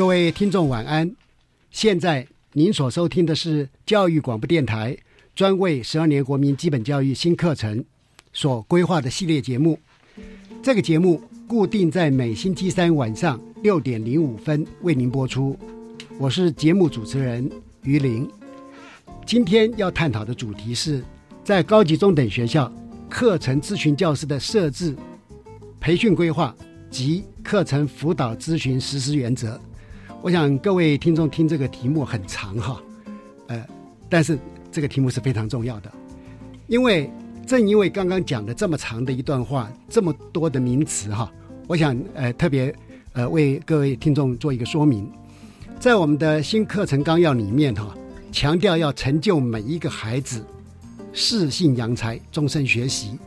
各位听众晚安，现在您所收听的是教育广播电台专为十二年国民基本教育新课程所规划的系列节目。这个节目固定在每星期三晚上六点零五分为您播出。我是节目主持人于林。今天要探讨的主题是在高级中等学校课程咨询教师的设置、培训规划及课程辅导咨询实施原则。我想各位听众听这个题目很长哈，呃，但是这个题目是非常重要的，因为正因为刚刚讲的这么长的一段话，这么多的名词哈，我想呃特别呃为各位听众做一个说明，在我们的新课程纲要里面哈，强调要成就每一个孩子适性扬才，终身学习。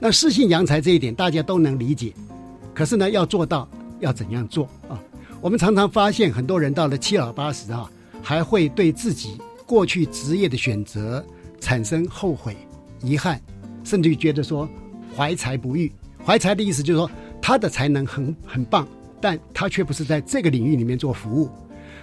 那适性扬才这一点大家都能理解，可是呢，要做到要怎样做啊？我们常常发现，很多人到了七老八十啊，还会对自己过去职业的选择产生后悔、遗憾，甚至于觉得说怀才不遇。怀才的意思就是说，他的才能很很棒，但他却不是在这个领域里面做服务。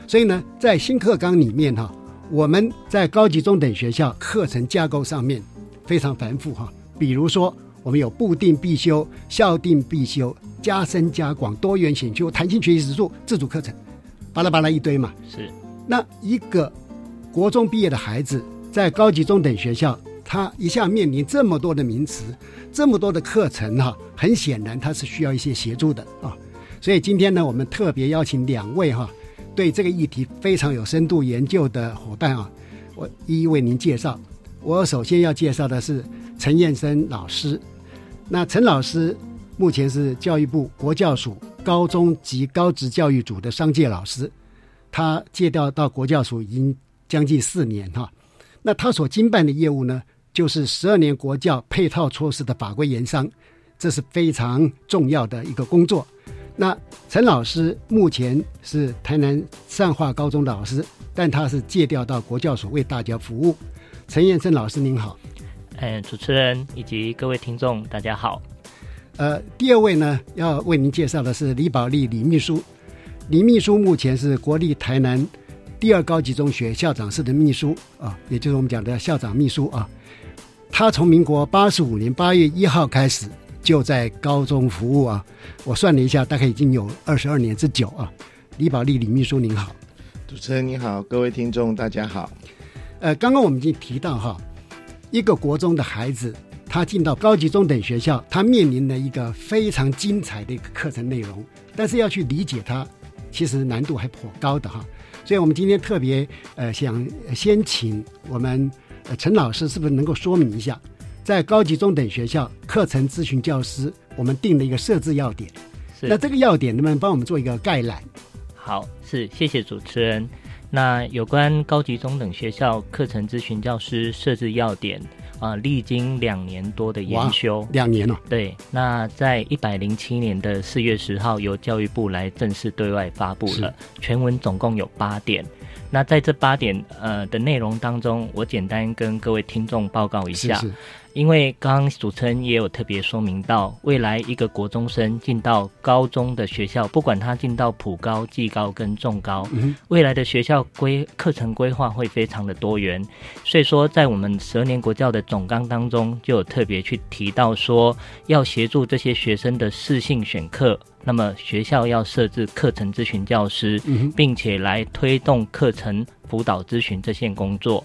所以呢，在新课纲里面哈，我们在高级中等学校课程架构上面非常繁复哈，比如说。我们有固定必修、校定必修、加深加广、多元选修、弹性学习指数、自主课程，巴拉巴拉一堆嘛。是。那一个国中毕业的孩子，在高级中等学校，他一下面临这么多的名词、这么多的课程哈，很显然他是需要一些协助的啊。所以今天呢，我们特别邀请两位哈，对这个议题非常有深度研究的伙伴啊，我一一为您介绍。我首先要介绍的是陈燕生老师。那陈老师目前是教育部国教署高中及高职教育组的商界老师，他借调到国教署已经将近四年哈。那他所经办的业务呢，就是十二年国教配套措施的法规研商，这是非常重要的一个工作。那陈老师目前是台南善化高中的老师，但他是借调到国教署为大家服务。陈彦生老师您好。嗯，主持人以及各位听众，大家好。呃，第二位呢，要为您介绍的是李宝利李秘书。李秘书目前是国立台南第二高级中学校长室的秘书啊，也就是我们讲的校长秘书啊。他从民国八十五年八月一号开始就在高中服务啊。我算了一下，大概已经有二十二年之久啊。李宝利李秘书您好，主持人你好，各位听众大家好。呃，刚刚我们已经提到哈。一个国中的孩子，他进到高级中等学校，他面临了一个非常精彩的一个课程内容，但是要去理解它，其实难度还颇高的哈。所以，我们今天特别呃想先请我们陈老师，是不是能够说明一下，在高级中等学校课程咨询教师，我们定了一个设置要点，那这个要点能不能帮我们做一个概览？好，是谢谢主持人。那有关高级中等学校课程咨询教师设置要点啊，历经两年多的研修，两年了。对，那在一百零七年的四月十号，由教育部来正式对外发布了。全文总共有八点。那在这八点呃的内容当中，我简单跟各位听众报告一下。因为刚刚主持人也有特别说明到，未来一个国中生进到高中的学校，不管他进到普高、技高跟重高，未来的学校规课程规划会非常的多元。所以说，在我们十二年国教的总纲当中，就有特别去提到说，要协助这些学生的适性选课，那么学校要设置课程咨询教师，并且来推动课程辅导咨询这项工作。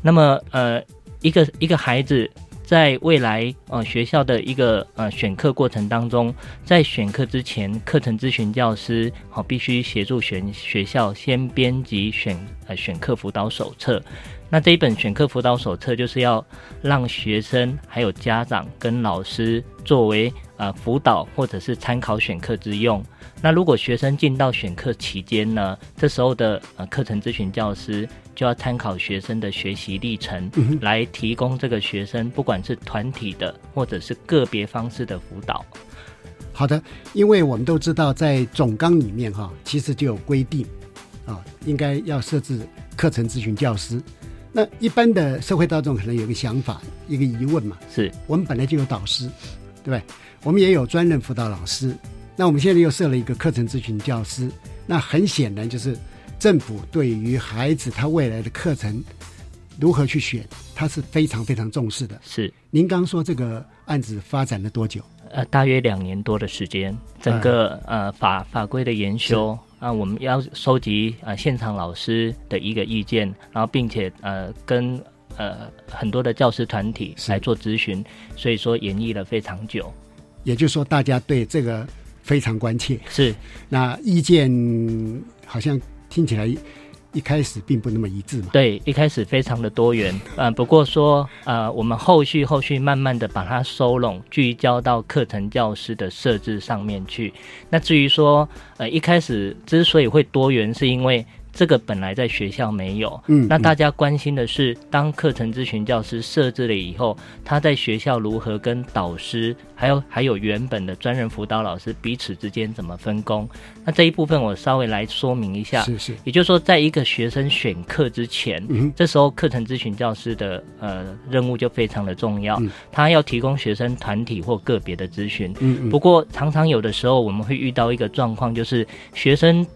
那么，呃，一个一个孩子在未来呃学校的一个呃选课过程当中，在选课之前，课程咨询教师好必须协助选学校先编辑选呃选课辅导手册。那这一本选课辅导手册就是要让学生还有家长跟老师作为呃辅导或者是参考选课之用。那如果学生进到选课期间呢，这时候的呃课程咨询教师就要参考学生的学习历程，来提供这个学生不管是团体的或者是个别方式的辅导。好的，因为我们都知道在总纲里面哈，其实就有规定啊，应该要设置课程咨询教师。那一般的社会大众可能有个想法，一个疑问嘛，是我们本来就有导师，对不对？我们也有专任辅导老师。那我们现在又设了一个课程咨询教师，那很显然就是政府对于孩子他未来的课程如何去选，他是非常非常重视的。是，您刚说这个案子发展了多久？呃，大约两年多的时间。整个呃法法规的研修啊，我们要收集呃现场老师的一个意见，然后并且呃跟呃很多的教师团体来做咨询，所以说演绎了非常久。也就是说，大家对这个。非常关切，是那意见好像听起来一开始并不那么一致嘛？对，一开始非常的多元，呃，不过说呃，我们后续后续慢慢的把它收拢，聚焦到课程教师的设置上面去。那至于说呃，一开始之所以会多元，是因为。这个本来在学校没有，嗯，那大家关心的是，当课程咨询教师设置了以后，他在学校如何跟导师，还有还有原本的专人辅导老师彼此之间怎么分工？那这一部分我稍微来说明一下，是是，也就是说，在一个学生选课之前，嗯，这时候课程咨询教师的呃任务就非常的重要，他要提供学生团体或个别的咨询，嗯，不过常常有的时候我们会遇到一个状况，就是学生。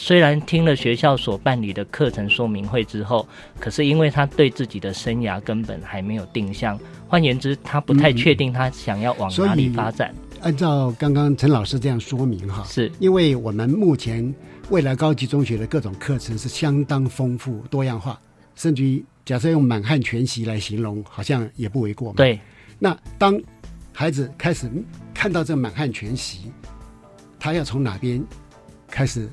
虽然听了学校所办理的课程说明会之后，可是因为他对自己的生涯根本还没有定向，换言之，他不太确定他想要往哪里发展。按照刚刚陈老师这样说明哈，是因为我们目前未来高级中学的各种课程是相当丰富多样化，甚至于假设用满汉全席来形容，好像也不为过嘛。对。那当孩子开始看到这满汉全席，他要从哪边开始？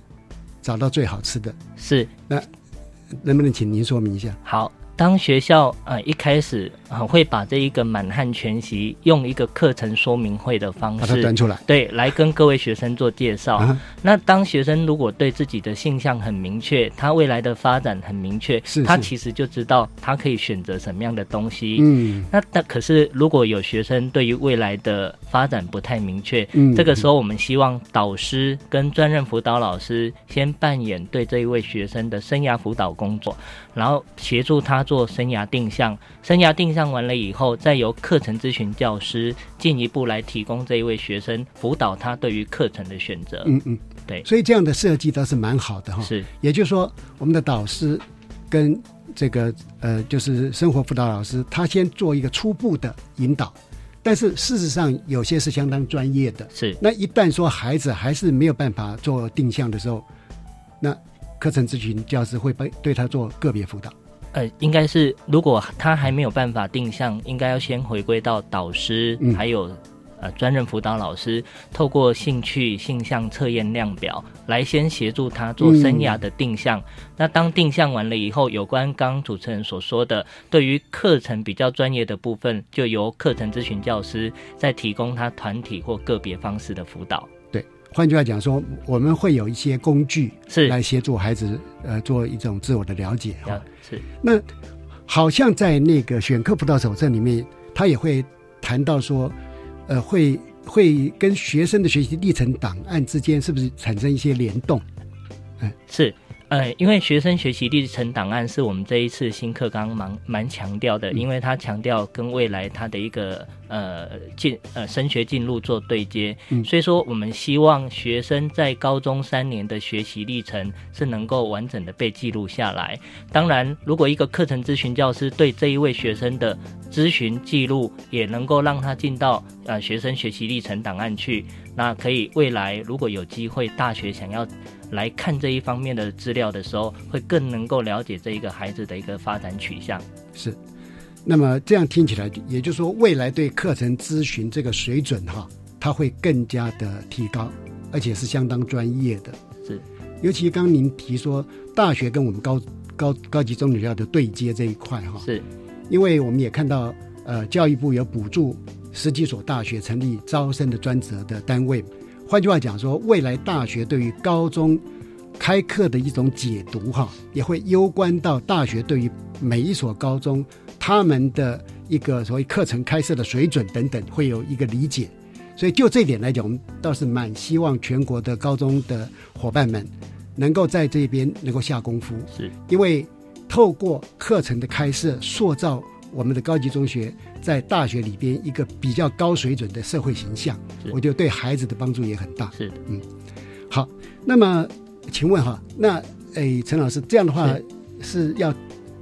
找到最好吃的是那，能不能请您说明一下？好。当学校呃一开始啊会把这一个满汉全席用一个课程说明会的方式把它端出来，对，来跟各位学生做介绍。那当学生如果对自己的性向很明确，他未来的发展很明确，是他其实就知道他可以选择什么样的东西。嗯，那但可是如果有学生对于未来的发展不太明确，嗯，这个时候我们希望导师跟专任辅导老师先扮演对这一位学生的生涯辅导工作，然后协助他。做生涯定向，生涯定向完了以后，再由课程咨询教师进一步来提供这一位学生辅导他对于课程的选择。嗯嗯，对，所以这样的设计倒是蛮好的哈。是，也就是说，我们的导师跟这个呃，就是生活辅导老师，他先做一个初步的引导，但是事实上有些是相当专业的。是，那一旦说孩子还是没有办法做定向的时候，那课程咨询教师会被对他做个别辅导。呃，应该是如果他还没有办法定向，应该要先回归到导师，还有呃专任辅导老师，透过兴趣性向测验量表来先协助他做生涯的定向。那当定向完了以后，有关刚主持人所说的，对于课程比较专业的部分，就由课程咨询教师再提供他团体或个别方式的辅导。换句话讲说，我们会有一些工具是。来协助孩子呃做一种自我的了解啊。是。那好像在那个选课辅导手册里面，他也会谈到说，呃，会会跟学生的学习历程档案之间是不是产生一些联动？嗯，是。呃，因为学生学习历程档案是我们这一次新课纲蛮蛮强调的，因为它强调跟未来它的一个呃进呃升学进入做对接，所以说我们希望学生在高中三年的学习历程是能够完整的被记录下来。当然，如果一个课程咨询教师对这一位学生的咨询记录也能够让他进到呃学生学习历程档案去，那可以未来如果有机会大学想要。来看这一方面的资料的时候，会更能够了解这一个孩子的一个发展取向。是，那么这样听起来，也就是说，未来对课程咨询这个水准哈，它会更加的提高，而且是相当专业的。是，尤其刚您提说大学跟我们高高高级中学校的对接这一块哈，是，因为我们也看到呃，教育部有补助十几所大学成立招生的专责的单位。换句话讲说，未来大学对于高中开课的一种解读，哈，也会攸关到大学对于每一所高中他们的一个所谓课程开设的水准等等，会有一个理解。所以就这点来讲，我们倒是蛮希望全国的高中的伙伴们能够在这边能够下功夫，是因为透过课程的开设，塑造我们的高级中学。在大学里边，一个比较高水准的社会形象，我觉得对孩子的帮助也很大。是的，嗯，好，那么请问哈，那诶，陈老师这样的话是要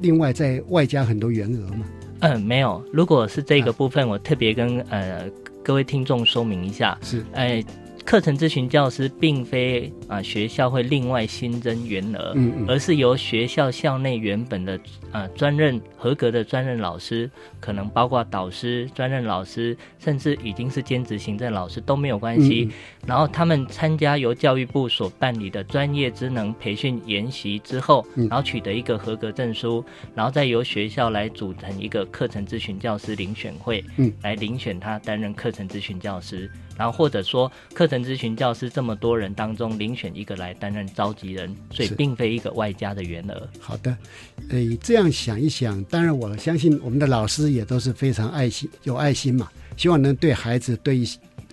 另外再外加很多员额吗？嗯，没有。如果是这个部分，我特别跟呃各位听众说明一下。是，哎。课程咨询教师并非啊学校会另外新增员额，而是由学校校内原本的啊专任合格的专任老师，可能包括导师、专任老师，甚至已经是兼职行政老师都没有关系。然后他们参加由教育部所办理的专业职能培训研习之后，然后取得一个合格证书，然后再由学校来组成一个课程咨询教师遴选会，来遴选他担任课程咨询教师。然后或者说课程咨询教师这么多人当中遴选一个来担任召集人，所以并非一个外加的员额。好的，诶，这样想一想，当然我相信我们的老师也都是非常爱心、有爱心嘛，希望能对孩子对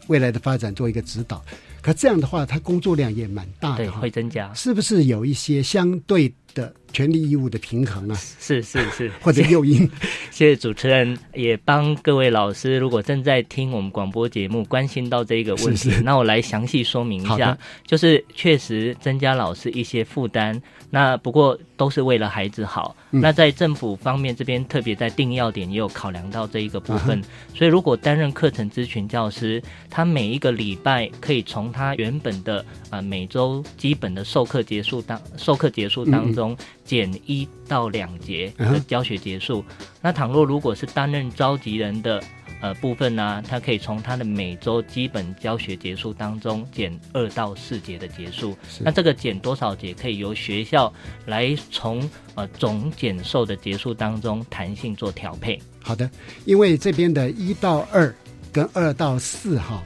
未来的发展做一个指导。可这样的话，他工作量也蛮大的，会增加。是不是有一些相对？的权利义务的平衡啊，是是是，或者诱因。谢谢主持人，也帮各位老师，如果正在听我们广播节目，关心到这个问题，那我来详细说明一下。就是确实增加老师一些负担，那不过都是为了孩子好。那在政府方面这边，特别在定要点也有考量到这一个部分。所以如果担任课程咨询教师，他每一个礼拜可以从他原本的啊每周基本的授课结束当授课结束当中。中减一到两节的教学结束。那倘若如果是担任召集人的呃部分呢，他可以从他的每周基本教学结束当中减二到四节的结束。那这个减多少节，可以由学校来从呃总减授的结束当中弹性做调配。好的，因为这边的一到二跟二到四哈。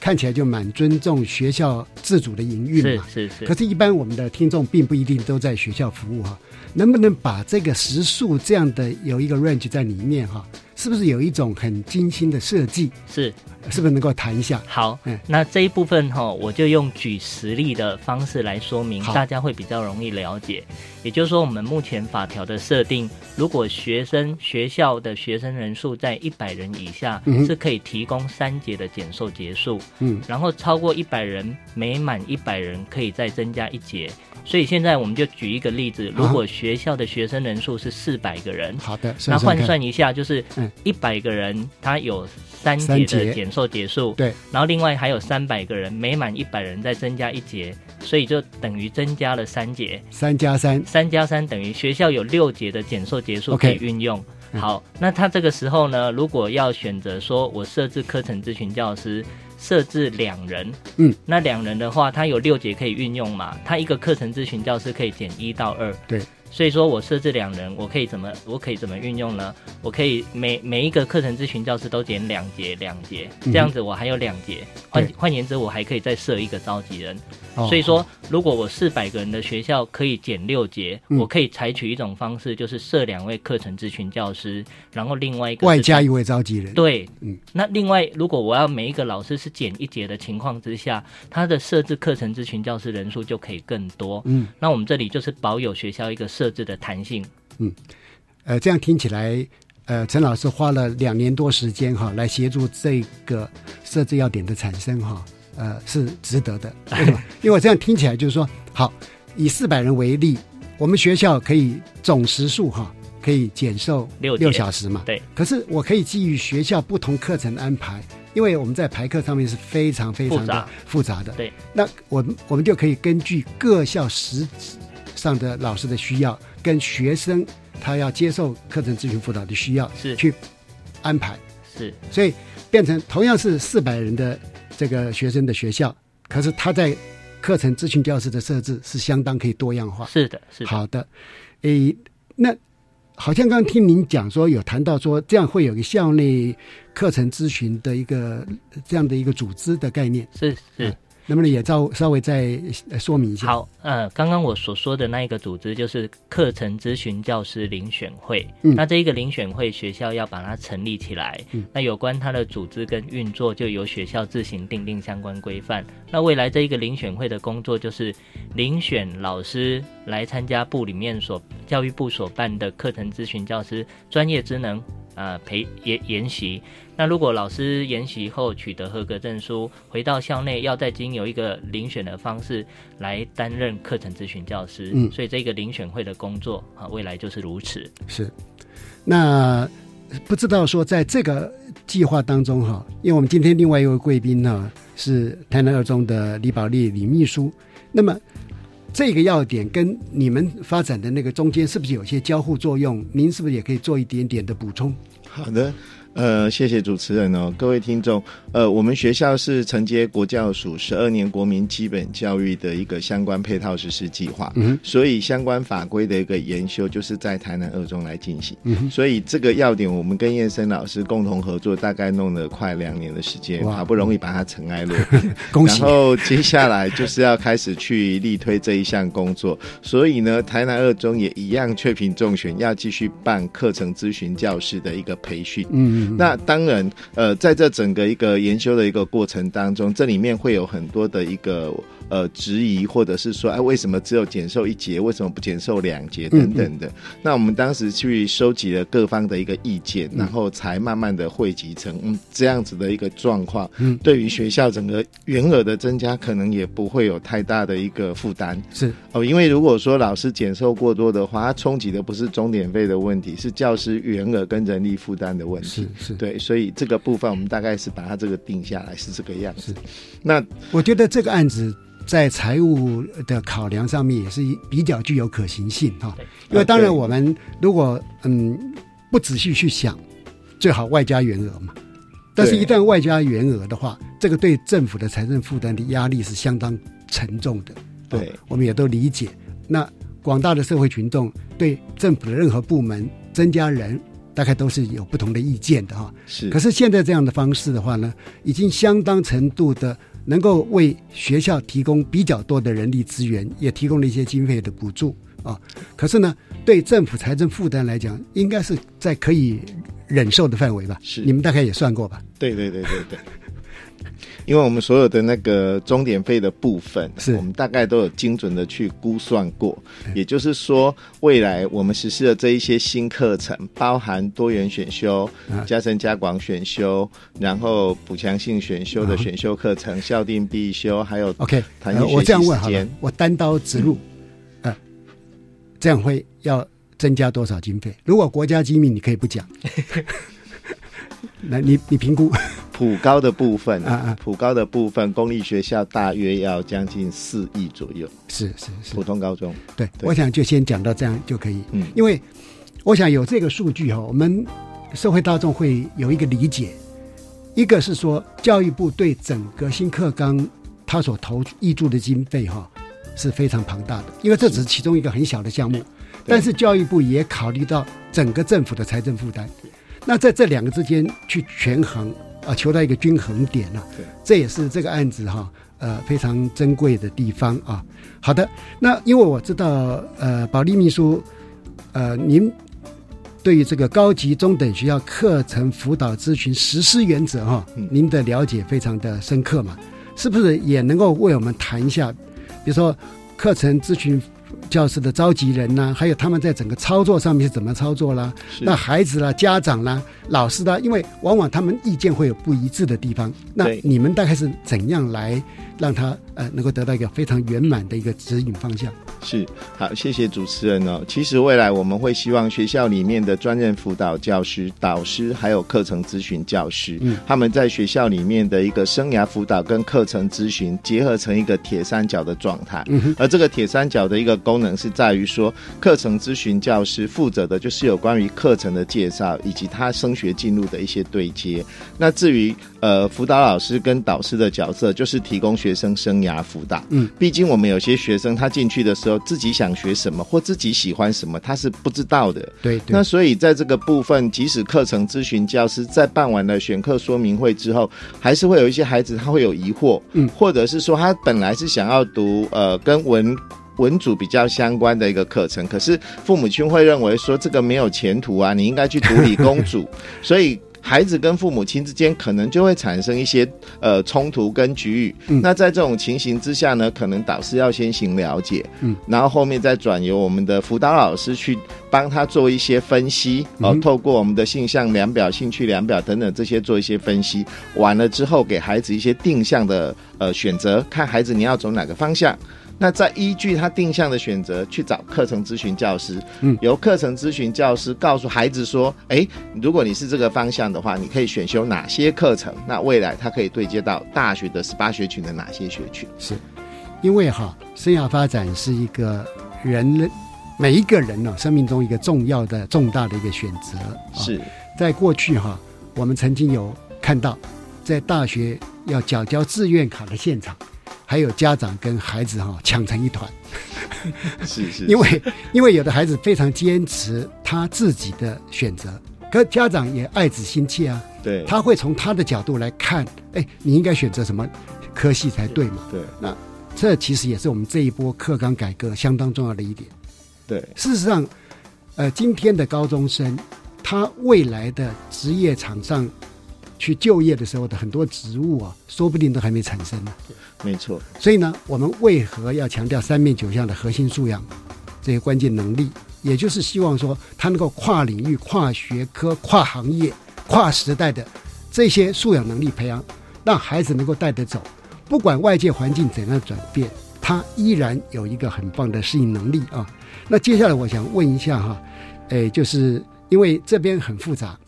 看起来就蛮尊重学校自主的营运嘛，是是是。可是，一般我们的听众并不一定都在学校服务哈，能不能把这个时数这样的有一个 range 在里面哈？是不是有一种很精心的设计？是，是不是能够谈一下？好，嗯，那这一部分哈，我就用举实例的方式来说明，大家会比较容易了解。也就是说，我们目前法条的设定，如果学生学校的学生人数在一百人以下，是可以提供三节的减寿结束。嗯，然后超过一百人，每满一百人可以再增加一节。所以现在我们就举一个例子，如果学校的学生人数是四百个人，好的，那换算一下，就是一百个人，他有三节的减寿结束，对，然后另外还有三百个人，每满一百人再增加一节，所以就等于增加了三节，三加三，三加三等于学校有六节的减寿结束可以运用。好，那他这个时候呢，如果要选择说我设置课程咨询教师。设置两人，嗯，那两人的话，他有六节可以运用嘛？他一个课程咨询教师可以减一到二，对。所以说我设置两人，我可以怎么我可以怎么运用呢？我可以每每一个课程咨询教师都减两节两节，这样子我还有两节。换换言之，我还可以再设一个召集人。所以说，如果我四百个人的学校可以减六节，我可以采取一种方式，就是设两位课程咨询教师，然后另外一个外加一位召集人。对，嗯。那另外，如果我要每一个老师是减一节的情况之下，他的设置课程咨询教师人数就可以更多。嗯。那我们这里就是保有学校一个设置的弹性。嗯。呃，这样听起来，呃，陈老师花了两年多时间哈，来协助这个设置要点的产生哈。呃，是值得的？因为我这样听起来就是说，好，以四百人为例，我们学校可以总时数哈，可以减寿六六小时嘛。对。可是我可以基于学校不同课程安排，因为我们在排课上面是非常非常的复杂的。对。那我我们就可以根据各校实质上的老师的需要，跟学生他要接受课程咨询辅导的需要，是去安排。是。所以变成同样是四百人的。这个学生的学校，可是他在课程咨询教室的设置是相当可以多样化。是的，是的。好的，诶，那好像刚刚听您讲说有谈到说这样会有个校内课程咨询的一个这样的一个组织的概念。是是。能不能也稍稍微再说明一下？好，呃，刚刚我所说的那一个组织就是课程咨询教师遴选会。嗯，那这一个遴选会，学校要把它成立起来。嗯，那有关它的组织跟运作，就由学校自行订定相关规范。那未来这一个遴选会的工作，就是遴选老师来参加部里面所教育部所办的课程咨询教师专业职能。呃，培研研习。那如果老师研习后取得合格证书，回到校内要再经由一个遴选的方式来担任课程咨询教师。嗯，所以这个遴选会的工作啊，未来就是如此。是。那不知道说在这个计划当中哈，因为我们今天另外一位贵宾呢是台南二中的李宝丽李秘书，那么。这个要点跟你们发展的那个中间是不是有些交互作用？您是不是也可以做一点点的补充？好的。呃，谢谢主持人哦，各位听众。呃，我们学校是承接国教署十二年国民基本教育的一个相关配套实施计划，嗯，所以相关法规的一个研修就是在台南二中来进行。嗯，所以这个要点，我们跟燕生老师共同合作，大概弄了快两年的时间，好不容易把它尘埃落定。恭喜！然后接下来就是要开始去力推这一项工作，所以呢，台南二中也一样确评重选，要继续办课程咨询教师的一个培训。嗯。那当然，呃，在这整个一个研究的一个过程当中，这里面会有很多的一个。呃，质疑或者是说，哎，为什么只有减寿一节，为什么不减寿两节等等的？那我们当时去收集了各方的一个意见，然后才慢慢的汇集成嗯这样子的一个状况。嗯，对于学校整个员额的增加，可能也不会有太大的一个负担。是哦，因为如果说老师减寿过多的话，它冲击的不是终点费的问题，是教师员额跟人力负担的问题。是是，对，所以这个部分我们大概是把它这个定下来是这个样子。那我觉得这个案子。在财务的考量上面也是比较具有可行性哈，因为当然我们如果嗯不仔细去想，最好外加原额嘛。但是，一旦外加原额的话，这个对政府的财政负担的压力是相当沉重的。对，我们也都理解。那广大的社会群众对政府的任何部门增加人，大概都是有不同的意见的哈。是。可是现在这样的方式的话呢，已经相当程度的。能够为学校提供比较多的人力资源，也提供了一些经费的补助啊。可是呢，对政府财政负担来讲，应该是在可以忍受的范围吧？是，你们大概也算过吧？对对对对对。因为我们所有的那个终点费的部分，是。我们大概都有精准的去估算过。也就是说，未来我们实施的这一些新课程，包含多元选修、加深加广选修，然后补强性选修的选修课程、校定必修，还有 OK，我这样问好了，我单刀直入，啊，这样会要增加多少经费？如果国家机密，你可以不讲。来，你你评估普高的部分啊啊，普高的部分，公立学校大约要将近四亿左右。是是是，普通高中。对，我想就先讲到这样就可以。嗯，因为我想有这个数据哈，我们社会大众会有一个理解。一个是说，教育部对整个新课纲他所投挹注的经费哈是非常庞大的，因为这只是其中一个很小的项目。但是教育部也考虑到整个政府的财政负担，那在这两个之间去权衡啊，求到一个均衡点啊，这也是这个案子哈呃非常珍贵的地方啊。好的，那因为我知道呃保利秘书呃您。对于这个高级中等学校课程辅导咨询实施原则，哈，您的了解非常的深刻嘛？是不是也能够为我们谈一下？比如说课程咨询教师的召集人呐，还有他们在整个操作上面是怎么操作啦？那孩子啦、家长啦、老师的，因为往往他们意见会有不一致的地方，那你们大概是怎样来让他呃能够得到一个非常圆满的一个指引方向？是好，谢谢主持人哦。其实未来我们会希望学校里面的专任辅导教师、导师，还有课程咨询教师，嗯，他们在学校里面的一个生涯辅导跟课程咨询结合成一个铁三角的状态。嗯而这个铁三角的一个功能是在于说，课程咨询教师负责的就是有关于课程的介绍以及他升学进入的一些对接。那至于呃辅导老师跟导师的角色，就是提供学生生涯辅导。嗯，毕竟我们有些学生他进去的时候。自己想学什么或自己喜欢什么，他是不知道的。对，那所以在这个部分，即使课程咨询教师在办完了选课说明会之后，还是会有一些孩子他会有疑惑，嗯，或者是说他本来是想要读呃跟文文组比较相关的一个课程，可是父母亲会认为说这个没有前途啊，你应该去读理工组，所以。孩子跟父母亲之间可能就会产生一些呃冲突跟局域。那在这种情形之下呢，可能导师要先行了解，嗯，然后后面再转由我们的辅导老师去帮他做一些分析，哦，透过我们的性向量表、兴趣量表等等这些做一些分析，完了之后给孩子一些定向的呃选择，看孩子你要走哪个方向。那再依据他定向的选择去找课程咨询教师，嗯，由课程咨询教师告诉孩子说，哎，如果你是这个方向的话，你可以选修哪些课程？那未来他可以对接到大学的十八学群的哪些学群？是，因为哈，生涯发展是一个人每一个人呢生命中一个重要的重大的一个选择。是在过去哈，我们曾经有看到，在大学要缴交志愿卡的现场。还有家长跟孩子哈抢成一团，是是，因为因为有的孩子非常坚持他自己的选择，可家长也爱子心切啊，对，他会从他的角度来看，哎，你应该选择什么科系才对嘛？对，那这其实也是我们这一波课纲改革相当重要的一点。对，事实上，呃，今天的高中生他未来的职业场上。去就业的时候的很多职务啊，说不定都还没产生呢。没错。所以呢，我们为何要强调三面九项的核心素养这些关键能力？也就是希望说，他能够跨领域、跨学科、跨行业、跨时代的这些素养能力培养，让孩子能够带得走。不管外界环境怎样转变，他依然有一个很棒的适应能力啊。那接下来我想问一下哈，哎，就是因为这边很复杂。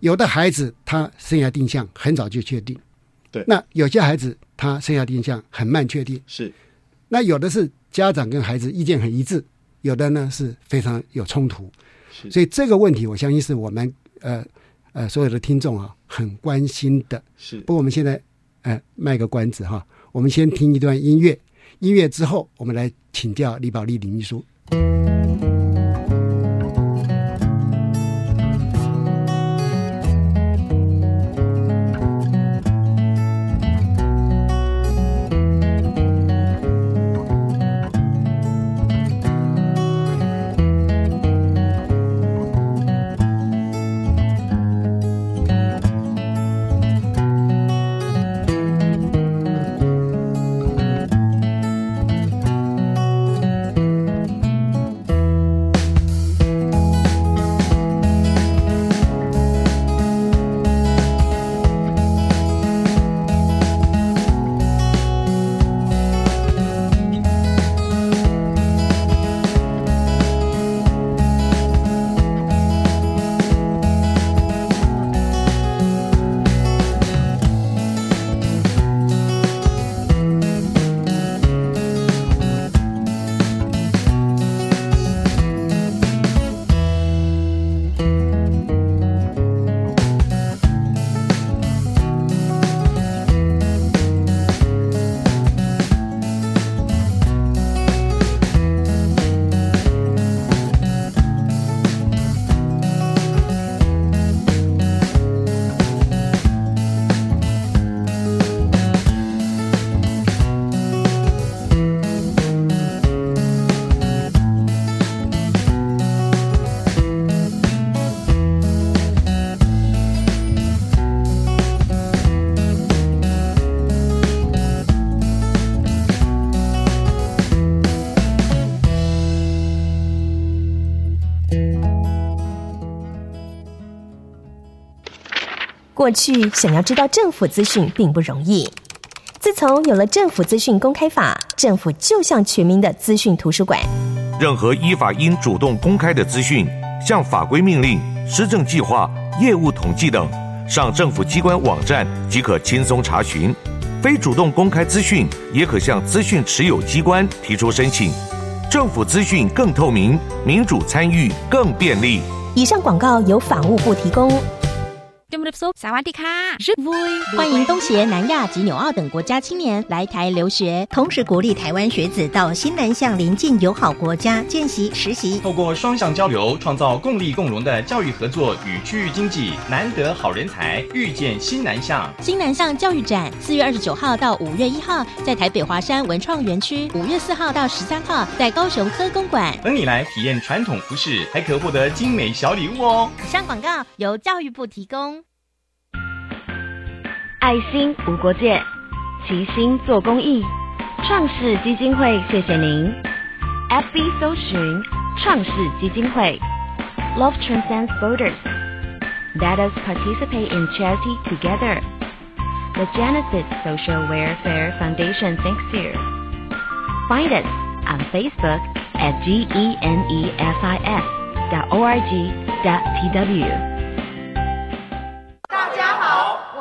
有的孩子他生涯定向很早就确定，对。那有些孩子他生涯定向很慢确定，是。那有的是家长跟孩子意见很一致，有的呢是非常有冲突。是。所以这个问题，我相信是我们呃呃所有的听众啊很关心的。是。不过我们现在呃卖个关子哈，我们先听一段音乐，音乐之后我们来请教李宝利李秘书。过去想要知道政府资讯并不容易。自从有了政府资讯公开法，政府就像全民的资讯图书馆。任何依法应主动公开的资讯，像法规命令、施政计划、业务统计等，上政府机关网站即可轻松查询。非主动公开资讯，也可向资讯持有机关提出申请。政府资讯更透明，民主参与更便利。以上广告由法务部提供。萨瓦迪卡，欢迎东协、南亚及纽澳等国家青年来台留学，同时鼓励台湾学子到新南向邻近友好国家见习实习。透过双向交流，创造共利共荣的教育合作与区域经济，难得好人才，遇见新南向。新南向教育展四月二十九号到五月一号在台北华山文创园区，五月四号到十三号在高雄科工馆等你来体验传统服饰，还可获得精美小礼物哦。以上广告由教育部提供。爱心无国界，齐心做公益。创世基金会，谢谢您。FB 搜寻创世基金会，Love transcends borders. Let us participate in charity together. The Genesis Social Welfare Foundation thanks you. Find us on Facebook at genesis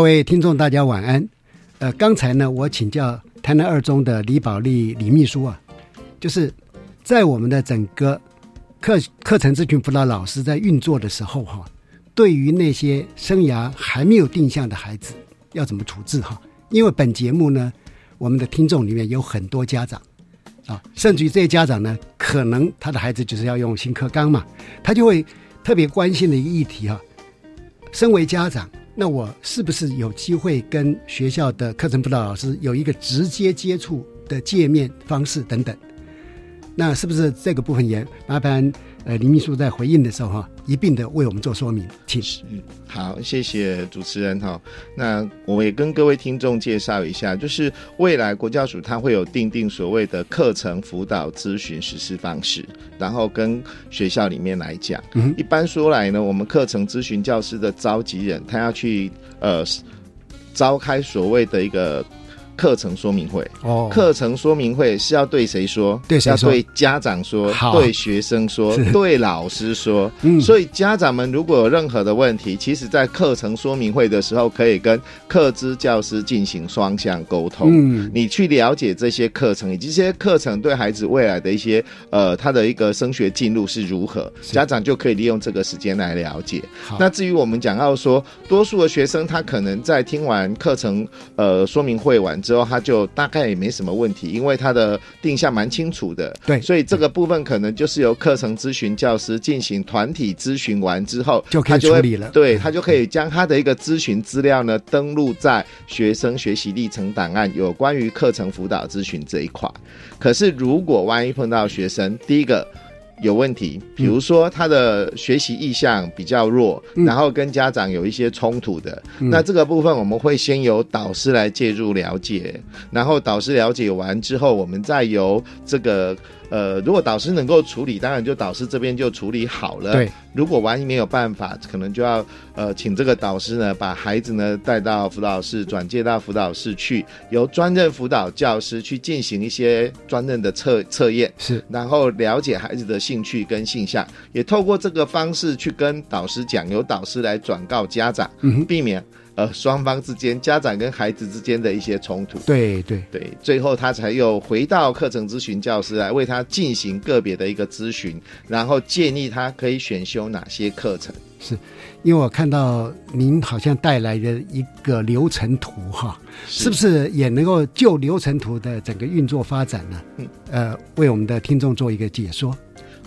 各位听众，大家晚安。呃，刚才呢，我请教台南二中的李宝利李秘书啊，就是在我们的整个课课程咨询辅导老师在运作的时候哈，对于那些生涯还没有定向的孩子，要怎么处置哈？因为本节目呢，我们的听众里面有很多家长啊，甚至于这些家长呢，可能他的孩子就是要用新课纲嘛，他就会特别关心的一个议题哈。身为家长。那我是不是有机会跟学校的课程辅导老师有一个直接接触的界面方式等等？那是不是这个部分也麻烦呃林秘书在回应的时候哈，一并的为我们做说明，请。嗯，好，谢谢主持人哈。那我也跟各位听众介绍一下，就是未来国教署它会有定定所谓的课程辅导咨询实施方式，然后跟学校里面来讲。嗯，一般说来呢，我们课程咨询教师的召集人，他要去呃召开所谓的一个。课程说明会哦，课程说明会是要对谁说？对谁说？对家长说，对学生说，对老师说。嗯，所以家长们如果有任何的问题，其实在课程说明会的时候，可以跟课资教师进行双向沟通。嗯，你去了解这些课程以及这些课程对孩子未来的一些呃他的一个升学进度是如何，家长就可以利用这个时间来了解。那至于我们讲到说，多数的学生他可能在听完课程呃说明会完。之后他就大概也没什么问题，因为他的定向蛮清楚的。对，所以这个部分可能就是由课程咨询教师进行团体咨询完之后，就可以处理了。对他就可以将他的一个咨询资料呢登录在学生学习历程档案，有关于课程辅导咨询这一块。可是如果万一碰到学生，第一个。有问题，比如说他的学习意向比较弱，然后跟家长有一些冲突的，那这个部分我们会先由导师来介入了解，然后导师了解完之后，我们再由这个。呃，如果导师能够处理，当然就导师这边就处理好了。对，如果万一没有办法，可能就要呃请这个导师呢，把孩子呢带到辅导室，转介到辅导室去，由专任辅导教师去进行一些专任的测测验，是，然后了解孩子的兴趣跟性向，也透过这个方式去跟导师讲，由导师来转告家长，嗯避免。呃双方之间，家长跟孩子之间的一些冲突。对对对，最后他才又回到课程咨询教师来为他进行个别的一个咨询，然后建议他可以选修哪些课程。是，因为我看到您好像带来的一个流程图哈，是不是也能够就流程图的整个运作发展呢？嗯，呃，为我们的听众做一个解说。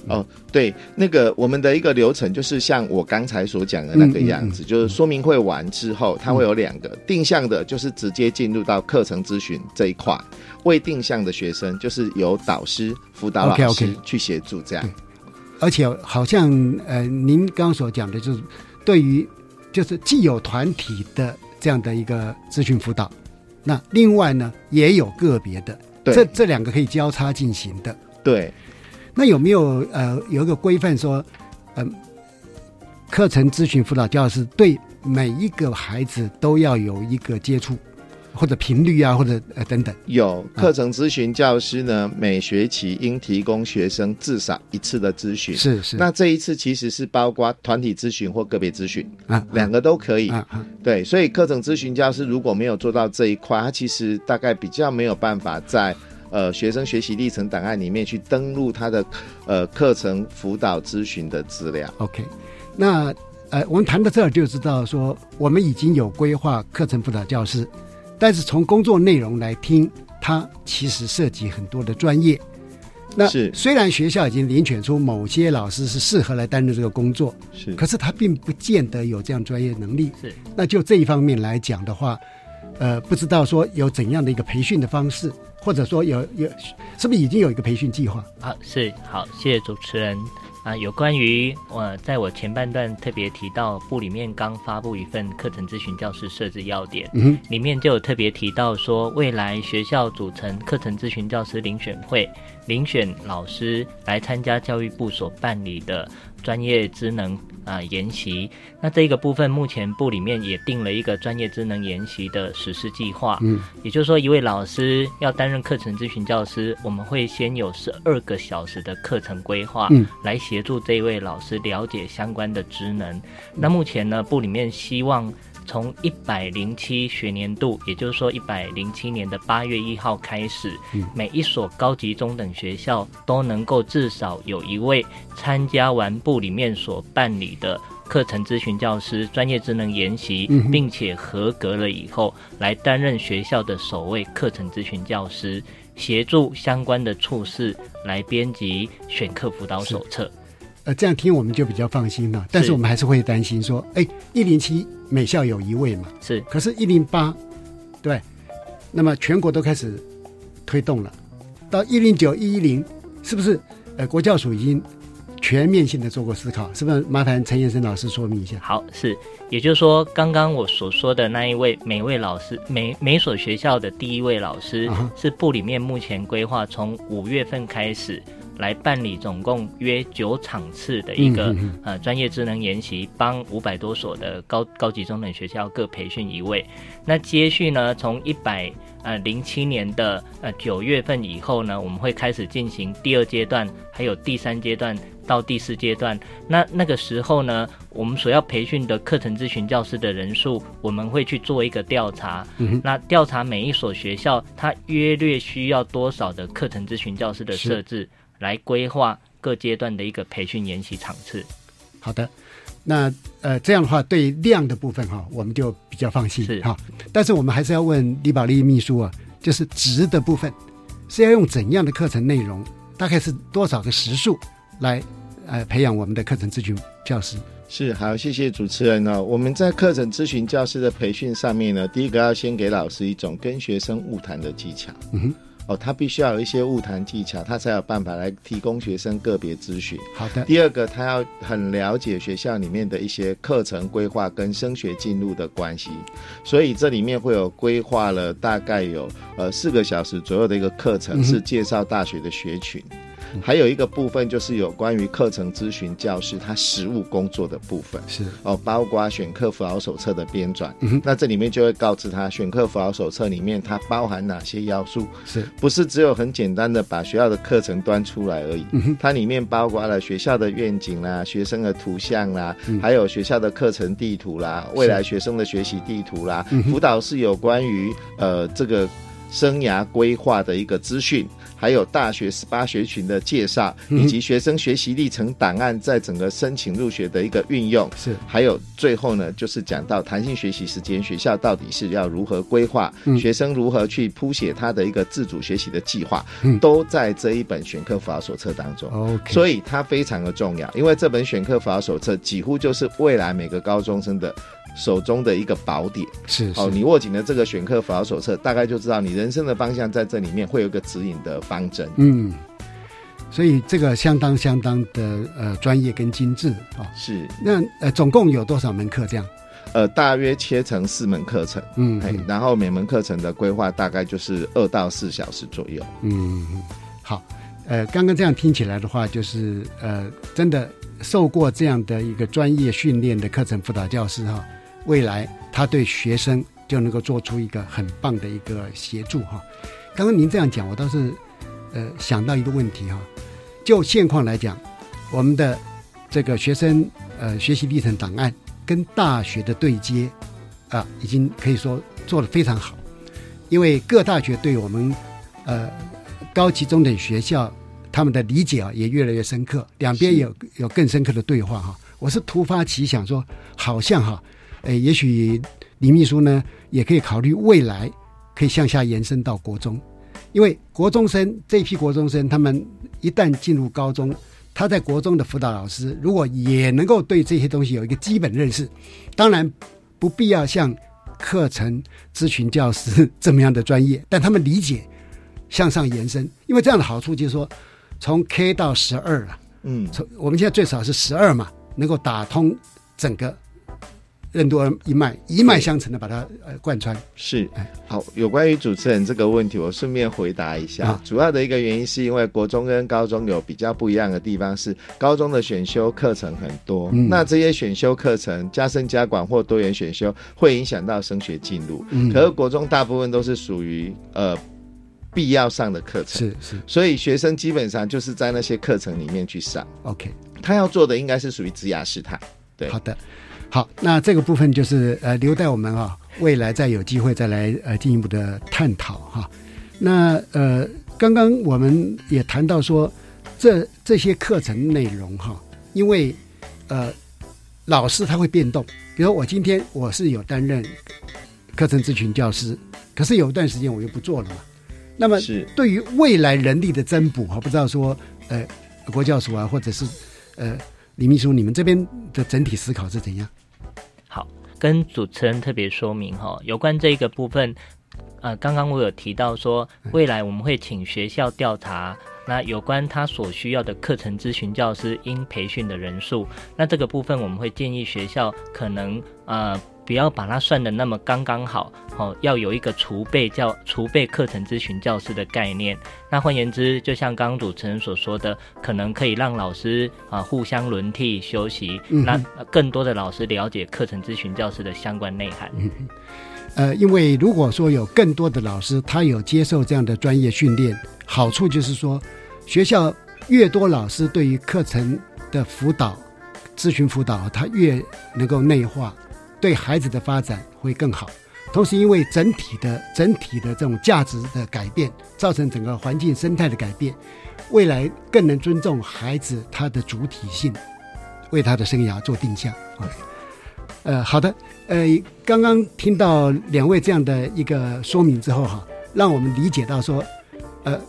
哦，对，那个我们的一个流程就是像我刚才所讲的那个样子，就是说明会完之后，它会有两个定向的，就是直接进入到课程咨询这一块；未定向的学生，就是由导师、辅导老师去协助这样。而且好像呃，您刚刚所讲的，就是对于就是既有团体的这样的一个咨询辅导，那另外呢也有个别的，这这两个可以交叉进行的。对，那有没有呃有一个规范说，嗯，课程咨询辅导教师对每一个孩子都要有一个接触？或者频率啊，或者呃等等，有课程咨询教师呢，每学期应提供学生至少一次的咨询。是是，那这一次其实是包括团体咨询或个别咨询啊，两个都可以。对，所以课程咨询教师如果没有做到这一块，他其实大概比较没有办法在呃学生学习历程档案里面去登录他的呃课程辅导咨询的资料。OK，那呃我们谈到这儿就知道说，我们已经有规划课程辅导教师。但是从工作内容来听，它其实涉及很多的专业。那是虽然学校已经遴选出某些老师是适合来担任这个工作，是，可是他并不见得有这样专业能力。是，那就这一方面来讲的话，呃，不知道说有怎样的一个培训的方式，或者说有有是不是已经有一个培训计划？好，是好，谢谢主持人。啊，有关于我在我前半段特别提到部里面刚发布一份课程咨询教师设置要点，嗯，里面就有特别提到说，未来学校组成课程咨询教师遴选会，遴选老师来参加教育部所办理的。专业职能啊研习，那这一个部分目前部里面也定了一个专业职能研习的实施计划。嗯，也就是说，一位老师要担任课程咨询教师，我们会先有十二个小时的课程规划，嗯，来协助这一位老师了解相关的职能。那目前呢，部里面希望。从一百零七学年度，也就是说一百零七年的八月一号开始，每一所高级中等学校都能够至少有一位参加完部里面所办理的课程咨询教师专业职能研习，并且合格了以后，来担任学校的首位课程咨询教师，协助相关的处室来编辑选课辅导手册。呃，这样听我们就比较放心了。但是我们还是会担心说，哎，一零七每校有一位嘛，是。可是，一零八，对，那么全国都开始推动了。到一零九、一一零，是不是？呃，国教署已经全面性的做过思考，是不是？麻烦陈延生老师说明一下。好，是。也就是说，刚刚我所说的那一位每位老师，每每所学校的第一位老师，是部里面目前规划从五月份开始。来办理总共约九场次的一个呃专业智能研习，帮五百多所的高高级中等学校各培训一位。那接续呢，从一百呃零七年的呃九月份以后呢，我们会开始进行第二阶段，还有第三阶段到第四阶段。那那个时候呢，我们所要培训的课程咨询教师的人数，我们会去做一个调查。那调查每一所学校，它约略需要多少的课程咨询教师的设置。来规划各阶段的一个培训研习场次。好的，那呃这样的话，对量的部分哈，我们就比较放心哈。但是我们还是要问李宝利秘书啊，就是值的部分是要用怎样的课程内容，大概是多少个时数来呃培养我们的课程咨询教师？是好，谢谢主持人哦。我们在课程咨询教师的培训上面呢，第一个要先给老师一种跟学生晤谈的技巧。嗯哼。哦，他必须要有一些物谈技巧，他才有办法来提供学生个别咨询。好的。第二个，他要很了解学校里面的一些课程规划跟升学进入的关系，所以这里面会有规划了大概有呃四个小时左右的一个课程，是介绍大学的学群。还有一个部分就是有关于课程咨询教师他实务工作的部分，是。哦，包括选课辅导手册的编撰，嗯那这里面就会告知他选课辅导手册里面它包含哪些要素，是。不是只有很简单的把学校的课程端出来而已？嗯它里面包括了学校的愿景啦、学生的图像啦，嗯。还有学校的课程地图啦、未来学生的学习地图啦，辅导是有关于呃这个生涯规划的一个资讯。还有大学十八学群的介绍，嗯以及学生学习历程档案在整个申请入学的一个运用，是。还有最后呢，就是讲到弹性学习时间，学校到底是要如何规划，嗯。学生如何去谱写他的一个自主学习的计划，嗯。都在这一本选课辅导手册当中。OK，所以它非常的重要，因为这本选课辅导手册几乎就是未来每个高中生的手中的一个宝典。是哦，你握紧了这个选课辅导手册，大概就知道你人生的方向在这里面会有一个指引的方针。嗯，所以这个相当相当的呃专业跟精致啊、是，那呃总共有多少门课这样？呃，大约切成四门课程，嗯嘿然后每门课程的规划大概就是二到四小时左右。嗯，好，呃，刚刚这样听起来的话，就是呃，真的受过这样的一个专业训练的课程辅导教师哈，未来他对学生就能够做出一个很棒的一个协助哈。刚刚您这样讲，我倒是呃想到一个问题哈，就现况来讲，我们的这个学生呃学习历程档案跟大学的对接啊，已经可以说做得非常好，因为各大学对我们呃高级中等学校他们的理解啊也越来越深刻，两边有有更深刻的对话哈。我是突发奇想说，好像哈，诶，也许李秘书呢也可以考虑未来可以向下延伸到国中，因为国中生这批国中生，他们一旦进入高中，他在国中的辅导老师如果也能够对这些东西有一个基本认识，当然不必要像课程咨询教师 这么样的专业，但他们理解向上延伸，因为这样的好处就是说，从 K 到十二啊，嗯，从我们现在最少是十二嘛，能够打通整个任督二一脉，一脉相承的把它呃贯穿。是，好，有关于主持人这个问题，我顺便回答一下。啊。主要的一个原因是因为国中跟高中有比较不一样的地方是，高中的选修课程很多，嗯。那这些选修课程加深加广或多元选修，会影响到升学进度。嗯。可是国中大部分都是属于呃必要上的课程，是是所以学生基本上就是在那些课程里面去上。OK，他要做的应该是属于职涯试探。对，好的，好，那这个部分就是呃留待我们哈、未来再有机会再来呃进一步的探讨哈、那呃，刚刚我们也谈到说，这这些课程内容哈、因为呃老师他会变动，比如我今天我是有担任课程咨询教师，可是有一段时间我又不做了嘛。那么是对于未来人力的增补哈，不知道说呃国教署啊，或者是呃李秘书，你们这边的整体思考是怎样？好，跟主持人特别说明哈，有关这个部分，呃，刚刚我有提到说，未来我们会请学校调查。那有关他所需要的课程咨询教师应培训的人数，那这个部分我们会建议学校可能呃不要把它算的那么刚刚好哦，要有一个储备教储备课程咨询教师的概念。那换言之，就像刚刚主持人所说的，可能可以让老师啊、互相轮替休息，嗯那呃更多的老师了解课程咨询教师的相关内涵。呃，因为如果说有更多的老师他有接受这样的专业训练，好处就是说，学校越多老师对于课程的辅导、咨询辅导，他越能够内化，对孩子的发展会更好。同时，因为整体的整体的这种价值的改变，造成整个环境生态的改变，未来更能尊重孩子他的主体性，为他的生涯做定向啊。呃，好的，呃，刚刚听到两位这样的一个说明之后哈，让我们理解到说，呃，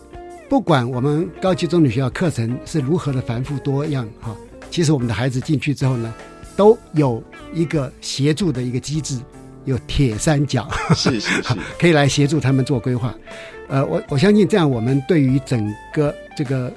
不管我们高级中等学校课程是如何的繁复多样哈，其实我们的孩子进去之后呢，都有一个协助的一个机制，有铁三角，是是是，可以来协助他们做规划。呃，我我相信这样，我们对于整个这个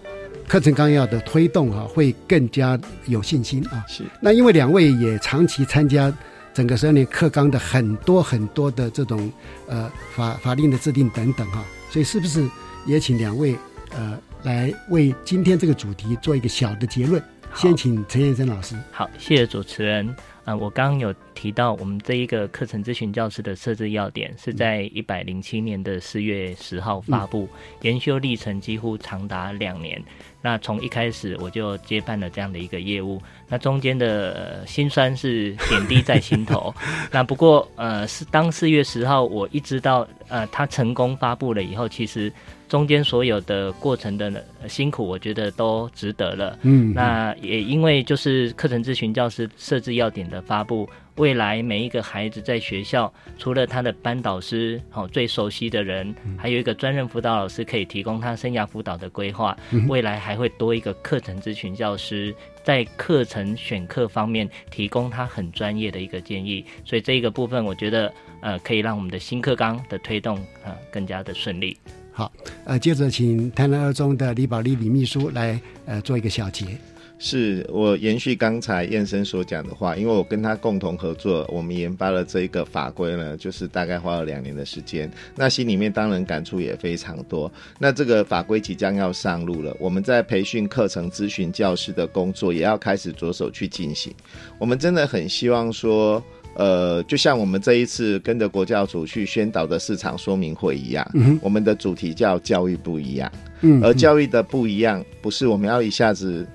课程纲要的推动哈、会更加有信心啊。是。那因为两位也长期参加整个十二年课纲的很多很多的这种呃法法令的制定等等哈、所以是不是也请两位呃来为今天这个主题做一个小的结论。先请陈先生老师。好，谢谢主持人。啊，我刚刚有提到，我们这一个课程咨询教师的设置要点是在一百零七年的四月十号发布，研修历程几乎长达两年。那从一开始我就接办了这样的一个业务，那中间的辛酸是点滴在心头。那不过呃，是当四月十号我一直到呃他成功发布了以后，其实。中间所有的过程的辛苦，我觉得都值得了。嗯，那也因为就是课程咨询教师设置要点的发布，未来每一个孩子在学校，除了他的班导师，好最熟悉的人，还有一个专任辅导老师可以提供他生涯辅导的规划。未来还会多一个课程咨询教师，在课程选课方面提供他很专业的一个建议。所以这一个部分，我觉得呃可以让我们的新课纲的推动呃更加的顺利。好，呃，接着请台南二中的李宝莉李秘书来，呃，做一个小结。是我延续刚才燕生所讲的话，因为我跟他共同合作，我们研发了这一个法规呢，就是大概花了两年的时间。那心里面当然感触也非常多。那这个法规即将要上路了，我们在培训课程咨询教师的工作也要开始着手去进行。我们真的很希望说。呃，就像我们这一次跟着国教组去宣导的市场说明会一样，我们的主题叫教育不一样，而教育的不一样，不是我们要一下子。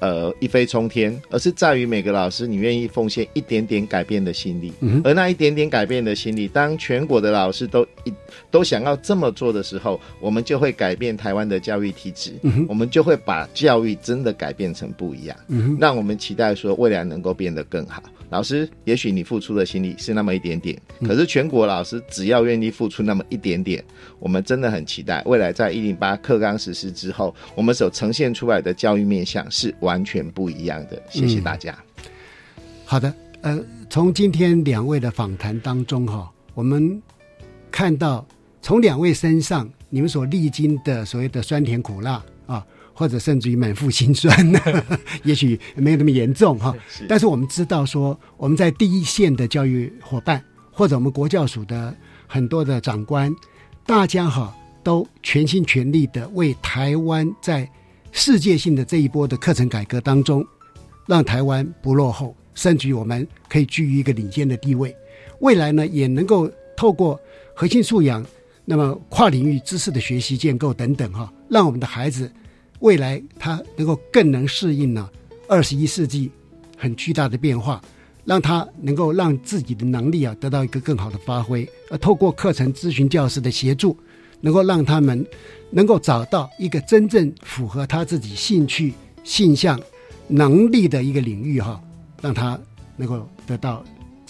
呃，一飞冲天，而是在于每个老师你愿意奉献一点点改变的心力，而那一点点改变的心力，当全国的老师都一都想要这么做的时候，我们就会改变台湾的教育体制，我们就会把教育真的改变成不一样，嗯让我们期待说未来能够变得更好。老师，也许你付出的心力是那么一点点，可是全国老师只要愿意付出那么一点点，我们真的很期待未来在一零八课纲实施之后，我们所呈现出来的教育面向是完全不一样的。谢谢大家。好的，呃，从今天两位的访谈当中哈，我们看到从两位身上你们所历经的所谓的酸甜苦辣啊。或者甚至于满腹心酸呢？也许没有那么严重哈。但是我们知道说，我们在第一线的教育伙伴，或者我们国教署的很多的长官，大家哈都全心全力的为台湾在世界性的这一波的课程改革当中，让台湾不落后，甚至于我们可以居于一个领先的地位。未来呢，也能够透过核心素养，那么跨领域知识的学习建构等等哈，让我们的孩子。未来他能够更能适应呢二十一世纪很巨大的变化，让他能够让自己的能力啊得到一个更好的发挥，而透过课程咨询教师的协助，能够让他们能够找到一个真正符合他自己兴趣、性向、能力的一个领域哈，让他能够得到。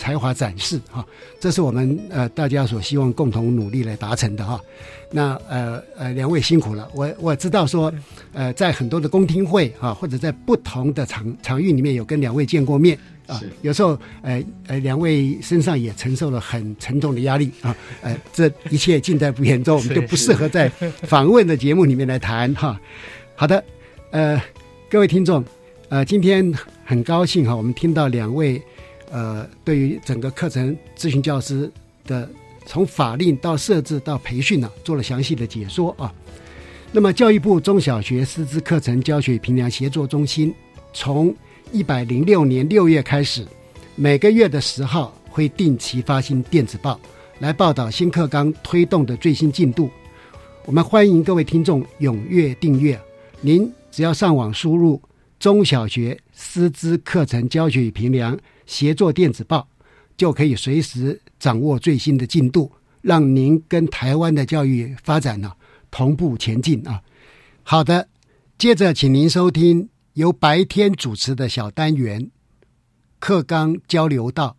才华展示哈，这是我们呃大家所希望共同努力来达成的哈。那呃呃两位辛苦了，我我知道说呃在很多的公听会哈，或者在不同的场场域里面有跟两位见过面啊，有时候呃呃两位身上也承受了很沉重的压力啊，呃这一切尽在不言中，我们就不适合在访问的节目里面来谈哈。好的，呃各位听众，呃今天很高兴哈，我们听到两位。呃，对于整个课程咨询教师的从法令到设置到培训呢，做了详细的解说啊。那么，教育部中小学师资课程教学评量协作中心从一百零六年六月开始，每个月的十号会定期发行电子报，来报道新课纲推动的最新进度。我们欢迎各位听众踊跃订阅。您只要上网输入“中小学师资课程教学与评量”。协作电子报就可以随时掌握最新的进度，让您跟台湾的教育发展呢同步前进啊！好的，接着请您收听由白天主持的小单元课纲交流道。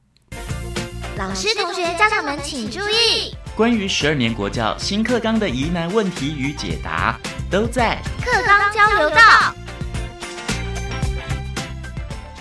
老师、同学、家长们请注意，关于十二年国教新课纲的疑难问题与解答，都在课纲交流道。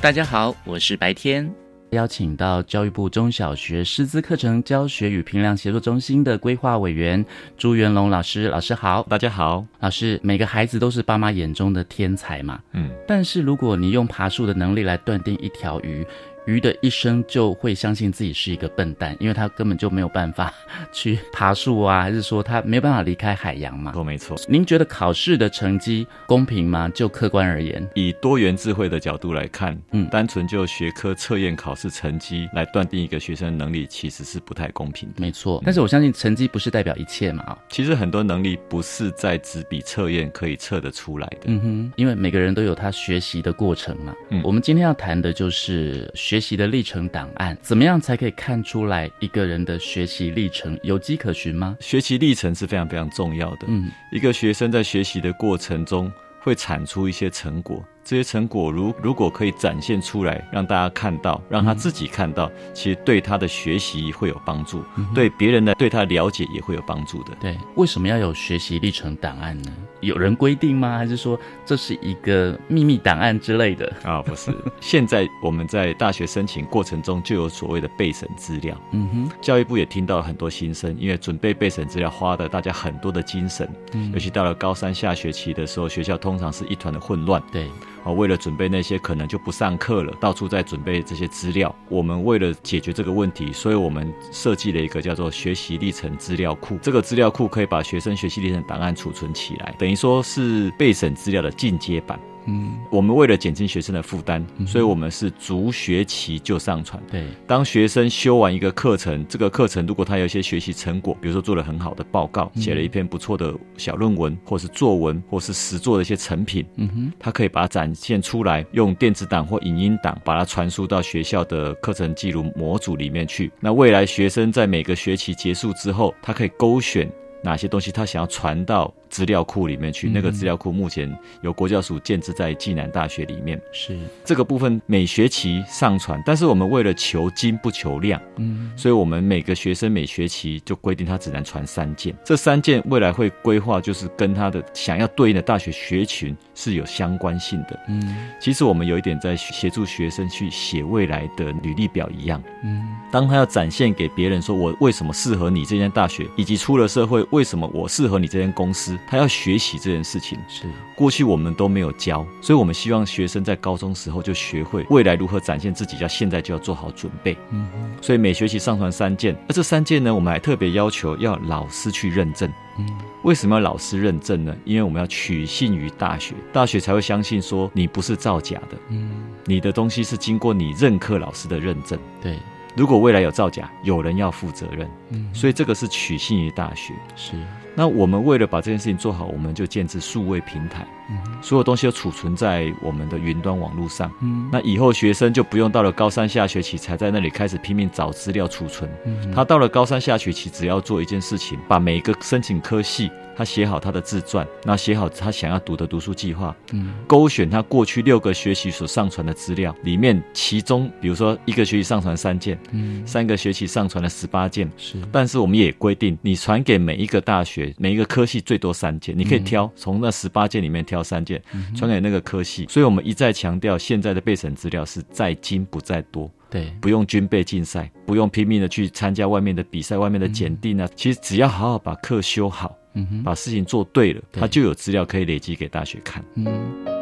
大家好，我是白天，邀请到教育部中小学师资课程教学与评量协作中心的规划委员朱元龙老师。老师好，大家好。老师，每个孩子都是爸妈眼中的天才嘛？嗯。但是如果你用爬树的能力来断定一条鱼，鱼的一生就会相信自己是一个笨蛋，因为他根本就没有办法 去爬树啊，还是说他没有办法离开海洋嘛？都没错。您觉得考试的成绩公平吗？就客观而言，以多元智慧的角度来看，嗯，单纯就学科测验考试成绩来断定一个学生能力，其实是不太公平的。没错，但是我相信成绩不是代表一切嘛。其实很多能力不是在纸笔测验可以测得出来的。嗯哼，因为每个人都有他学习的过程嘛。嗯，我们今天要谈的就是学习的历程档案，怎么样才可以看出来一个人的学习历程有迹可循吗？学习历程是非常非常重要的。嗯，一个学生在学习的过程中会产出一些成果。这些成果如如果可以展现出来，让大家看到，让他自己看到，其实对他的学习会有帮助，对别人的对他了解也会有帮助的。对，为什么要有学习历程档案呢？有人规定吗？还是说这是一个秘密档案之类的？啊，不是。现在我们在大学申请过程中就有所谓的备审资料。嗯哼，教育部也听到很多心声，因为准备备审资料花的大家很多的精神，尤其到了高三下学期的时候，学校通常是一团的混乱。对。啊，为了准备那些可能就不上课了，到处在准备这些资料。我们为了解决这个问题，所以我们设计了一个叫做学习历程资料库。这个资料库可以把学生学习历程档案储存起来，等于说是备审资料的进阶版。嗯，我们为了减轻学生的负担，所以我们是逐学期就上传。对，当学生修完一个课程，这个课程如果他有一些学习成果，比如说做了很好的报告，写了一篇不错的小论文，或是作文，或是实作的一些成品，嗯哼，他可以把它展现出来，用电子档或影音档把它传输到学校的课程记录模组里面去。那未来学生在每个学期结束之后，他可以勾选哪些东西他想要传到。资料库里面去，那个资料库目前由国教署建置在暨南大学里面。是这个部分每学期上传，但是我们为了求精不求量，嗯，所以我们每个学生每学期就规定他只能传三件。这三件未来会规划，就是跟他的想要对应的大学学群是有相关性的。嗯，其实我们有一点在协助学生去写未来的履历表一样。嗯，当他要展现给别人说我为什么适合你这间大学，以及出了社会为什么我适合你这间公司。他要学习这件事情，是过去我们都没有教，所以我们希望学生在高中时候就学会未来如何展现自己，要现在就要做好准备。嗯，所以每学期上传三件，而这三件呢，我们还特别要求要老师去认证。嗯，为什么要老师认证呢？因为我们要取信于大学，大学才会相信说你不是造假的。嗯，你的东西是经过你任课老师的认证。对。如果未来有造假，有人要负责任。嗯，所以这个是取信于大学。是。那我们为了把这件事情做好，我们就建置数位平台。嗯，所有东西都储存在我们的云端网络上。嗯，那以后学生就不用到了高三下学期才在那里开始拼命找资料储存。嗯，他到了高三下学期，只要做一件事情，把每一个申请科系。他写好他的自传，那写好他想要读的读书计划，嗯，勾选他过去六个学期所上传的资料，里面其中比如说一个学期上传三件，嗯，三个学期上传了十八件，是，但是我们也规定，你传给每一个大学每一个科系最多三件，你可以挑从那十八件里面挑三件传给那个科系，所以我们一再强调，现在的备审资料是在精不在多，对，不用军备竞赛，不用拼命的去参加外面的比赛、外面的检定啊，其实只要好好把课修好。嗯哼，把事情做对了，他就有资料可以累积给大学看。嗯。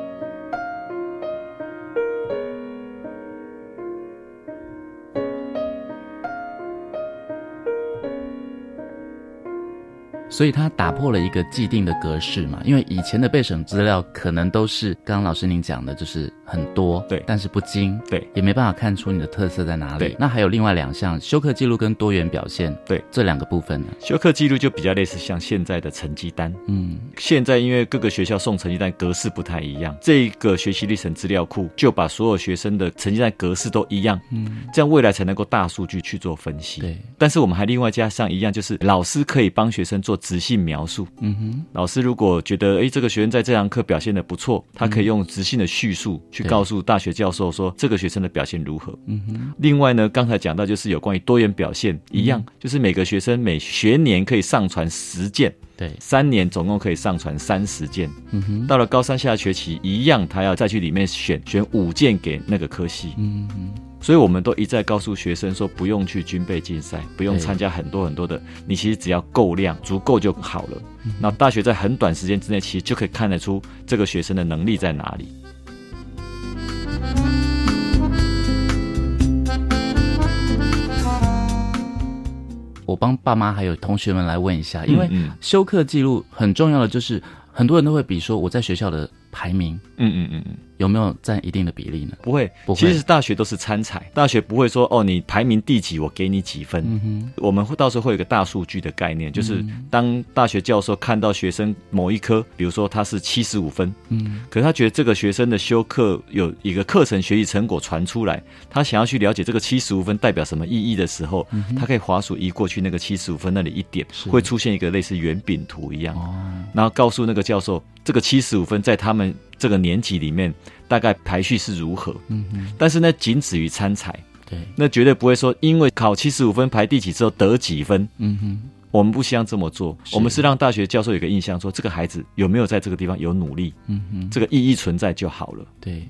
所以他打破了一个既定的格式嘛，因为以前的备审资料可能都是刚刚老师您讲的，就是很多，对，但是不精，对，也没办法看出你的特色在哪里。那还有另外两项休课记录跟多元表现，对，这两个部分呢，休课记录就比较类似像现在的成绩单，嗯，现在因为各个学校送成绩单格式不太一样，这个学习历程资料库就把所有学生的成绩单格式都一样，嗯，这样未来才能够大数据去做分析。对，但是我们还另外加上一样，就是老师可以帮学生做。直性描述，嗯哼，老师如果觉得哎，这个学生在这堂课表现的不错，他可以用直性的叙述去告诉大学教授说这个学生的表现如何。嗯哼，另外呢，刚才讲到就是有关于多元表现一样，就是每个学生每学年可以上传十件，对，三年总共可以上传三十件。嗯哼，到了高三下学期一样，他要再去里面选选五件给那个科系。嗯哼。所以我们都一再告诉学生说，不用去军备竞赛，不用参加很多很多的，你其实只要够量足够就好了。那大学在很短时间之内，其实就可以看得出这个学生的能力在哪里。我帮爸妈还有同学们来问一下因为修课记录很重要的就是很多人都会比说我在学校的排名。嗯嗯嗯嗯。有没有占一定的比例呢？不会，不会。其实大学都是参采，大学不会说哦，你排名第几，我给你几分。嗯哼，我们会到时候会有个大数据的概念，就是当大学教授看到学生某一科，比如说他是七十五分，嗯，可是他觉得这个学生的修课有一个课程学习成果传出来，他想要去了解这个七十五分代表什么意义的时候，他可以滑鼠移过去那个七十五分那里一点，会出现一个类似圆饼图一样，哦，然后告诉那个教授，这个七十五分在他们这个年级里面。大概排序是如何？嗯嗯，但是呢，仅止于参采，对，那绝对不会说因为考七十五分排第几之后得几分。嗯哼，我们不希望这么做，我们是让大学教授有个印象，说这个孩子有没有在这个地方有努力，嗯哼，这个意义存在就好了。对，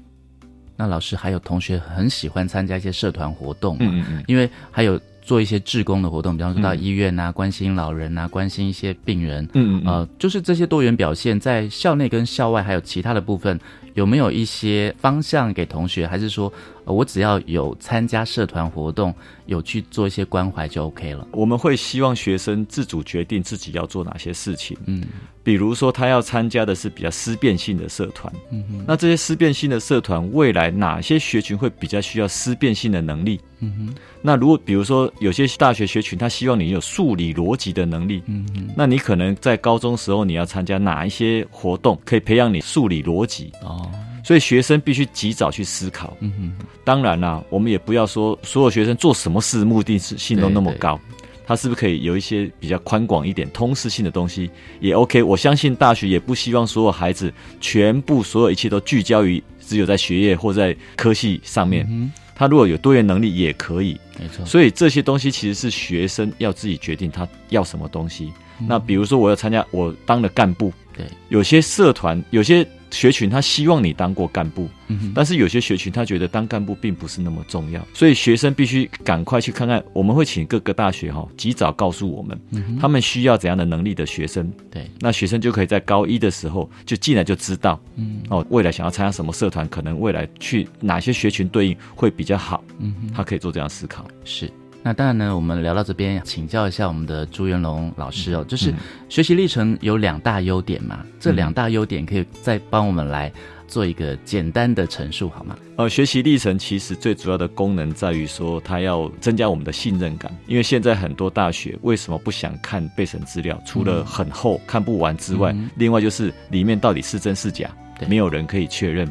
那老师还有同学很喜欢参加一些社团活动，嗯嗯嗯，因为还有。做一些志工的活动，比方说到医院啊，关心老人啊，关心一些病人，嗯嗯，呃，就是这些多元表现，在校内跟校外还有其他的部分，有没有一些方向给同学？还是说，我只要有参加社团活动，有去做一些关怀就 OK 了？我们会希望学生自主决定自己要做哪些事情，嗯，比如说他要参加的是比较思辨性的社团，嗯哼，那这些思辨性的社团，未来哪些学群会比较需要思辨性的能力？嗯哼，那如果比如说有些大学学群，他希望你有数理逻辑的能力，嗯哼，那你可能在高中时候你要参加哪一些活动，可以培养你数理逻辑？哦，所以学生必须及早去思考。嗯哼，当然啦，我们也不要说所有学生做什么事目的性都那么高，他是不是可以有一些比较宽广一点、通识性的东西也 OK？我相信大学也不希望所有孩子全部所有一切都聚焦于只有在学业或在科系上面。嗯他如果有多元能力也可以，没错。所以这些东西其实是学生要自己决定他要什么东西。那比如说我要参加，我当了干部，对，有些社团有些。学群他希望你当过干部，但是有些学群他觉得当干部并不是那么重要，所以学生必须赶快去看看。我们会请各个大学哈及早告诉我们，他们需要怎样的能力的学生。对，那学生就可以在高一的时候就进来就知道，嗯，哦，未来想要参加什么社团，可能未来去哪些学群对应会比较好。嗯，他可以做这样思考。是。那当然呢，我们聊到这边，请教一下我们的朱元龙老师哦，就是学习历程有两大优点嘛，这两大优点可以再帮我们来做一个简单的陈述好吗？呃，学习历程其实最主要的功能在于说，它要增加我们的信任感，因为现在很多大学为什么不想看备审资料？除了很厚看不完之外，另外就是里面到底是真是假，没有人可以确认。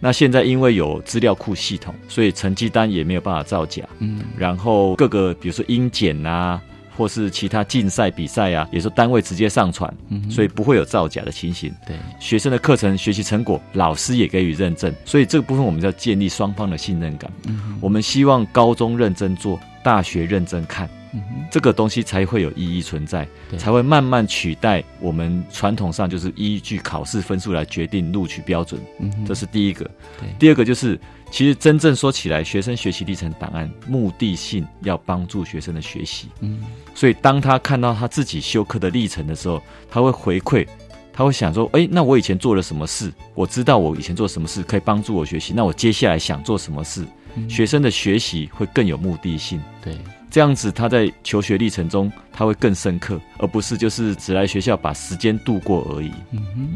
那现在因为有资料库系统，所以成绩单也没有办法造假。嗯，然后各个比如说英检啊，或是其他竞赛比赛啊，也是单位直接上传，所以不会有造假的情形。对，学生的课程学习成果，老师也给予认证，所以这个部分我们要建立双方的信任感。嗯，我们希望高中认真做，大学认真看。嗯这个东西才会有意义存在，才会慢慢取代我们传统上就是依据考试分数来决定录取标准。嗯，这是第一个。第二个就是，其实真正说起来，学生学习历程档案目的性要帮助学生的学习。嗯，所以当他看到他自己修课的历程的时候，他会回馈，他会想说：哎，那我以前做了什么事？我知道我以前做什么事可以帮助我学习，那我接下来想做什么事？学生的学习会更有目的性。对。这样子，他在求学历程中他会更深刻，而不是就是只来学校把时间度过而已。嗯哼，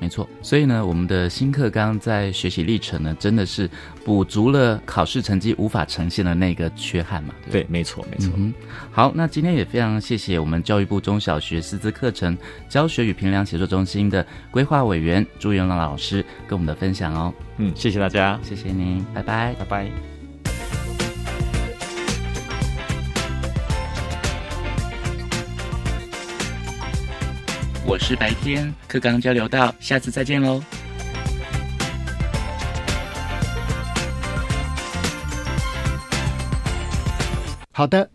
没错。所以呢，我们的新课纲在学习历程呢，真的是补足了考试成绩无法呈现的那个缺憾嘛？对，没错，没错。嗯好，那今天也非常谢谢我们教育部中小学师资课程教学与评量协作中心的规划委员朱元朗老师跟我们的分享哦。嗯，谢谢大家，谢谢您，拜拜，拜拜。我是白天课刚交流到，下次再见喽。好的，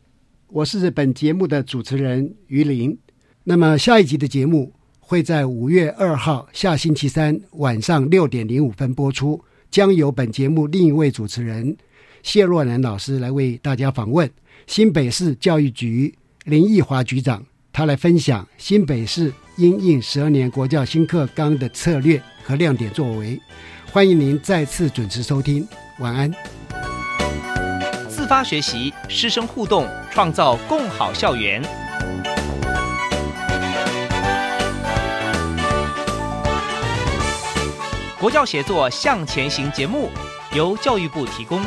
我是本节目的主持人于林。那么下一集的节目会在五月二号下星期三晚上六点零五分播出，将由本节目另一位主持人谢若楠老师来为大家访问新北市教育局林义华局长。他来分享新北市因应十二年国教新课纲的策略和亮点作为。欢迎您再次准时收听，晚安。自发学习，师生互动，创造共好校园。国教协作向前行节目由教育部提供。